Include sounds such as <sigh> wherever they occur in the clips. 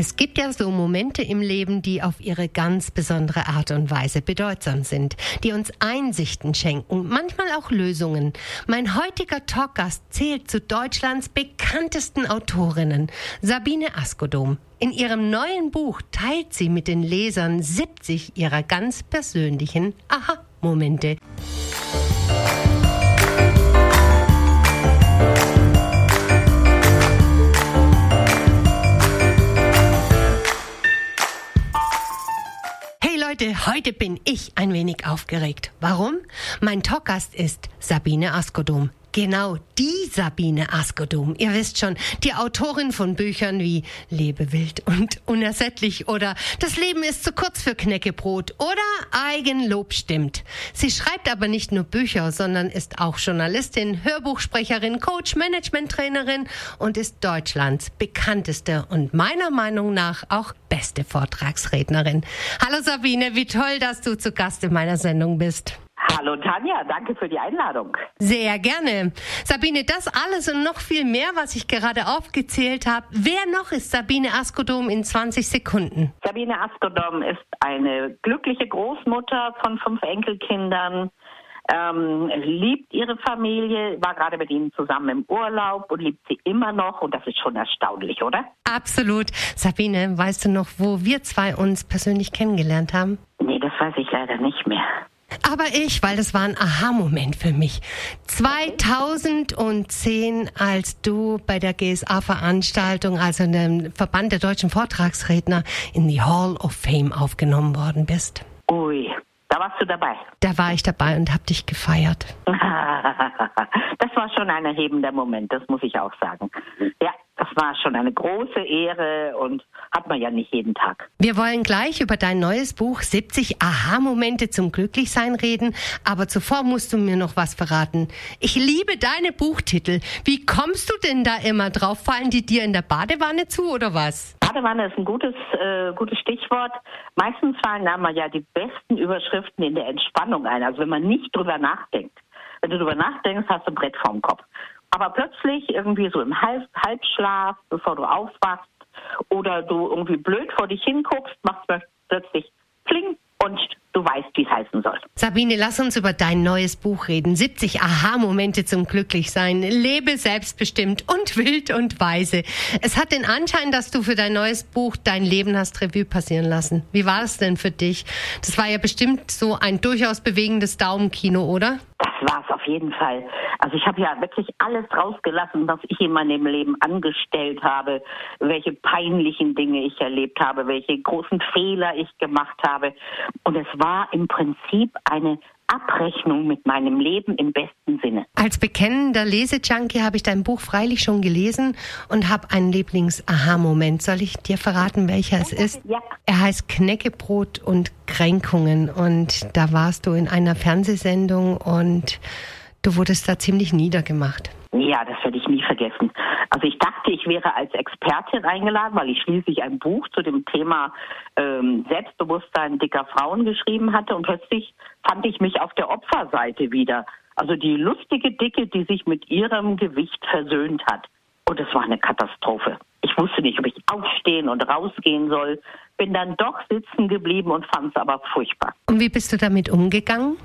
Es gibt ja so Momente im Leben, die auf ihre ganz besondere Art und Weise bedeutsam sind, die uns Einsichten schenken, manchmal auch Lösungen. Mein heutiger Talkgast zählt zu Deutschlands bekanntesten Autorinnen, Sabine Askodom. In ihrem neuen Buch teilt sie mit den Lesern 70 ihrer ganz persönlichen Aha-Momente. Heute bin ich ein wenig aufgeregt. Warum? Mein Talkgast ist Sabine Askodum. Genau, die Sabine Askodum. Ihr wisst schon, die Autorin von Büchern wie Lebe wild und unersättlich oder Das Leben ist zu kurz für Knäckebrot oder Eigenlob stimmt. Sie schreibt aber nicht nur Bücher, sondern ist auch Journalistin, Hörbuchsprecherin, Coach, Managementtrainerin und ist Deutschlands bekannteste und meiner Meinung nach auch beste Vortragsrednerin. Hallo Sabine, wie toll, dass du zu Gast in meiner Sendung bist. Hallo Tanja, danke für die Einladung. Sehr gerne. Sabine, das alles und noch viel mehr, was ich gerade aufgezählt habe. Wer noch ist Sabine Askodom in 20 Sekunden? Sabine Askodom ist eine glückliche Großmutter von fünf Enkelkindern. Ähm, liebt ihre Familie, war gerade mit ihnen zusammen im Urlaub und liebt sie immer noch und das ist schon erstaunlich, oder? Absolut. Sabine, weißt du noch, wo wir zwei uns persönlich kennengelernt haben? Nee, das weiß ich leider nicht mehr. Aber ich, weil das war ein Aha-Moment für mich. 2010, als du bei der GSA-Veranstaltung, also in dem Verband der deutschen Vortragsredner, in die Hall of Fame aufgenommen worden bist. Ui, da warst du dabei. Da war ich dabei und hab dich gefeiert. <laughs> das war schon ein erhebender Moment, das muss ich auch sagen. Ja, war schon eine große Ehre und hat man ja nicht jeden Tag. Wir wollen gleich über dein neues Buch 70 Aha-Momente zum Glücklichsein reden, aber zuvor musst du mir noch was verraten. Ich liebe deine Buchtitel. Wie kommst du denn da immer drauf? Fallen die dir in der Badewanne zu oder was? Badewanne ist ein gutes, äh, gutes Stichwort. Meistens fallen da mal ja die besten Überschriften in der Entspannung ein, also wenn man nicht drüber nachdenkt. Wenn du drüber nachdenkst, hast du ein Brett vorm Kopf. Aber plötzlich irgendwie so im Halb Halbschlaf, bevor du aufwachst oder du irgendwie blöd vor dich hinguckst, machst du plötzlich Pling und du weißt, wie es heißen soll. Sabine, lass uns über dein neues Buch reden. 70 Aha-Momente zum Glücklichsein. Lebe selbstbestimmt und wild und weise. Es hat den Anschein, dass du für dein neues Buch dein Leben hast Revue passieren lassen. Wie war es denn für dich? Das war ja bestimmt so ein durchaus bewegendes Daumenkino, oder? War es auf jeden Fall. Also ich habe ja wirklich alles rausgelassen, was ich in meinem Leben angestellt habe, welche peinlichen Dinge ich erlebt habe, welche großen Fehler ich gemacht habe. Und es war im Prinzip eine Abrechnung mit meinem Leben im besten Sinne. Als bekennender Lesejunkie habe ich dein Buch freilich schon gelesen und habe einen Lieblings-Aha-Moment. Soll ich dir verraten, welcher es ist? Ja. Er heißt Knäckebrot und Kränkungen und da warst du in einer Fernsehsendung und du wurdest da ziemlich niedergemacht. Ja, das werde ich nie vergessen. Also ich dachte, ich wäre als Expertin eingeladen, weil ich schließlich ein Buch zu dem Thema ähm, Selbstbewusstsein dicker Frauen geschrieben hatte und plötzlich fand ich mich auf der Opferseite wieder. Also die lustige Dicke, die sich mit ihrem Gewicht versöhnt hat. Und es war eine Katastrophe. Ich wusste nicht, ob ich aufstehen und rausgehen soll. Bin dann doch sitzen geblieben und fand es aber furchtbar. Und wie bist du damit umgegangen?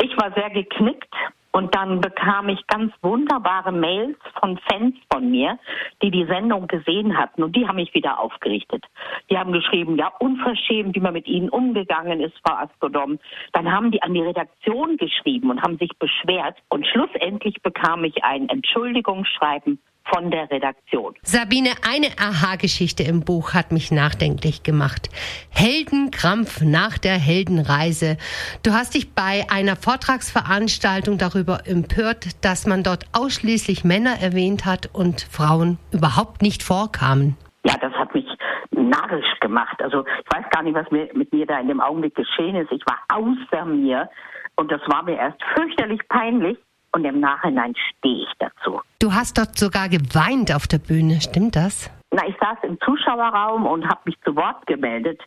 Ich war sehr geknickt und dann bekam ich ganz wunderbare Mails von Fans von mir, die die Sendung gesehen hatten und die haben mich wieder aufgerichtet. Die haben geschrieben, ja, unverschämt, wie man mit ihnen umgegangen ist, Frau Astrodom. Dann haben die an die Redaktion geschrieben und haben sich beschwert und schlussendlich bekam ich ein Entschuldigungsschreiben von der Redaktion. Sabine, eine Aha-Geschichte im Buch hat mich nachdenklich gemacht. Heldenkrampf nach der Heldenreise. Du hast dich bei einer Vortragsveranstaltung darüber empört, dass man dort ausschließlich Männer erwähnt hat und Frauen überhaupt nicht vorkamen. Ja, das hat mich narrisch gemacht. Also ich weiß gar nicht, was mir, mit mir da in dem Augenblick geschehen ist. Ich war außer mir und das war mir erst fürchterlich peinlich. Und im Nachhinein stehe ich dazu. Du hast dort sogar geweint auf der Bühne, stimmt das? Na, ich saß im Zuschauerraum und habe mich zu Wort gemeldet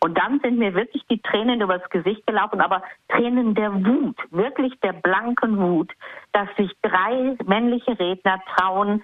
und dann sind mir wirklich die Tränen übers Gesicht gelaufen, aber Tränen der Wut, wirklich der blanken Wut, dass sich drei männliche Redner trauen,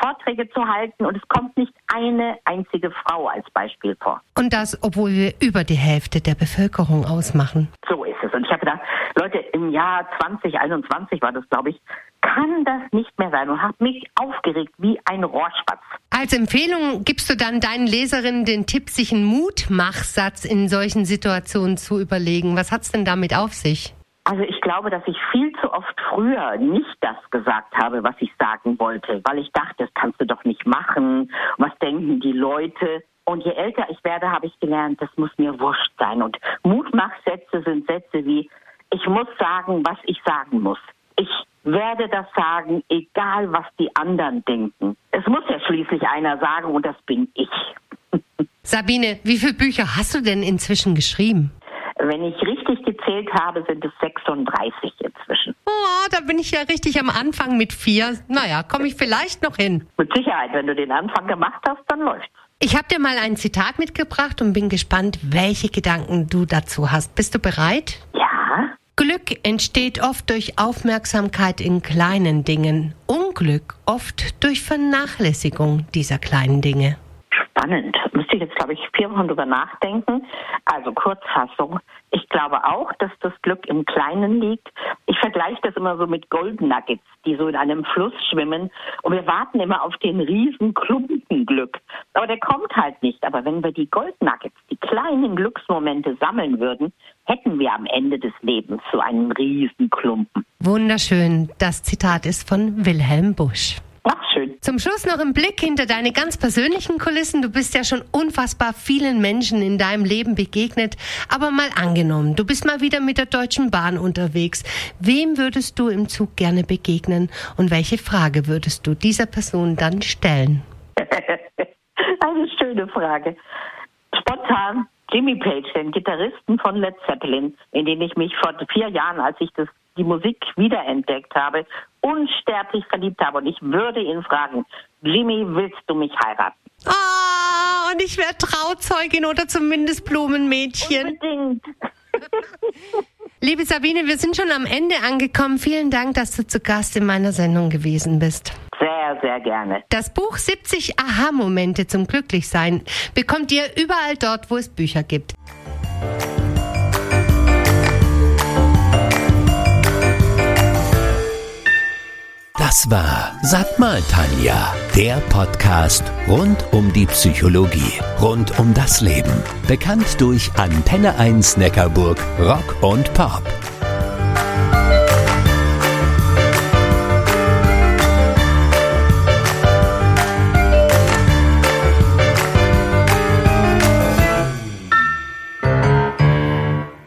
Vorträge zu halten und es kommt nicht eine einzige Frau als Beispiel vor. Und das, obwohl wir über die Hälfte der Bevölkerung ausmachen. So ist es. Und ich habe gedacht, Leute, im Jahr 2021 war das, glaube ich, kann das nicht mehr sein und habe mich aufgeregt wie ein Rohrspatz. Als Empfehlung gibst du dann deinen Leserinnen den Tipp, sich einen Mutmachsatz in solchen Situationen zu überlegen. Was hat's denn damit auf sich? Also ich glaube, dass ich viel zu oft früher nicht das gesagt habe, was ich sagen wollte, weil ich dachte, das kannst du doch nicht machen. Was denken die Leute? Und je älter ich werde, habe ich gelernt, das muss mir wurscht sein. Und Mutmachsätze sind Sätze wie, ich muss sagen, was ich sagen muss. Ich werde das sagen, egal was die anderen denken. Es muss schließlich einer sagen und das bin ich. Sabine, wie viele Bücher hast du denn inzwischen geschrieben? Wenn ich richtig gezählt habe, sind es 36 inzwischen. Oh, da bin ich ja richtig am Anfang mit vier. Naja, komme ich vielleicht noch hin. Mit Sicherheit, wenn du den Anfang gemacht hast, dann läuft's. Ich habe dir mal ein Zitat mitgebracht und bin gespannt, welche Gedanken du dazu hast. Bist du bereit? Ja. Glück entsteht oft durch Aufmerksamkeit in kleinen Dingen, Unglück oft durch Vernachlässigung dieser kleinen Dinge. Spannend. Müsste ich jetzt, glaube ich, vier Wochen drüber nachdenken. Also Kurzfassung. Ich glaube auch, dass das Glück im Kleinen liegt. Ich vergleiche das immer so mit Goldnuggets, die so in einem Fluss schwimmen. Und wir warten immer auf den riesen Klumpen Glück. Aber der kommt halt nicht. Aber wenn wir die Goldnuggets, die kleinen Glücksmomente sammeln würden, hätten wir am Ende des Lebens so einen riesen Klumpen. Wunderschön. Das Zitat ist von Wilhelm Busch. Ach, schön. Zum Schluss noch ein Blick hinter deine ganz persönlichen Kulissen. Du bist ja schon unfassbar vielen Menschen in deinem Leben begegnet. Aber mal angenommen, du bist mal wieder mit der Deutschen Bahn unterwegs. Wem würdest du im Zug gerne begegnen und welche Frage würdest du dieser Person dann stellen? <laughs> Eine schöne Frage. Spontan Jimmy Page, den Gitarristen von Led Zeppelin, in den ich mich vor vier Jahren, als ich das, die Musik wiederentdeckt habe, unsterblich verliebt habe. Und ich würde ihn fragen, Jimmy, willst du mich heiraten? Ah, und ich wäre Trauzeugin oder zumindest Blumenmädchen. Unbedingt. <laughs> Liebe Sabine, wir sind schon am Ende angekommen. Vielen Dank, dass du zu Gast in meiner Sendung gewesen bist. Sehr, sehr gerne. Das Buch 70 Aha-Momente zum Glücklichsein bekommt ihr überall dort, wo es Bücher gibt. Das war Sag mal Tanja, der Podcast rund um die Psychologie, rund um das Leben. Bekannt durch Antenne 1 Neckarburg, Rock und Pop.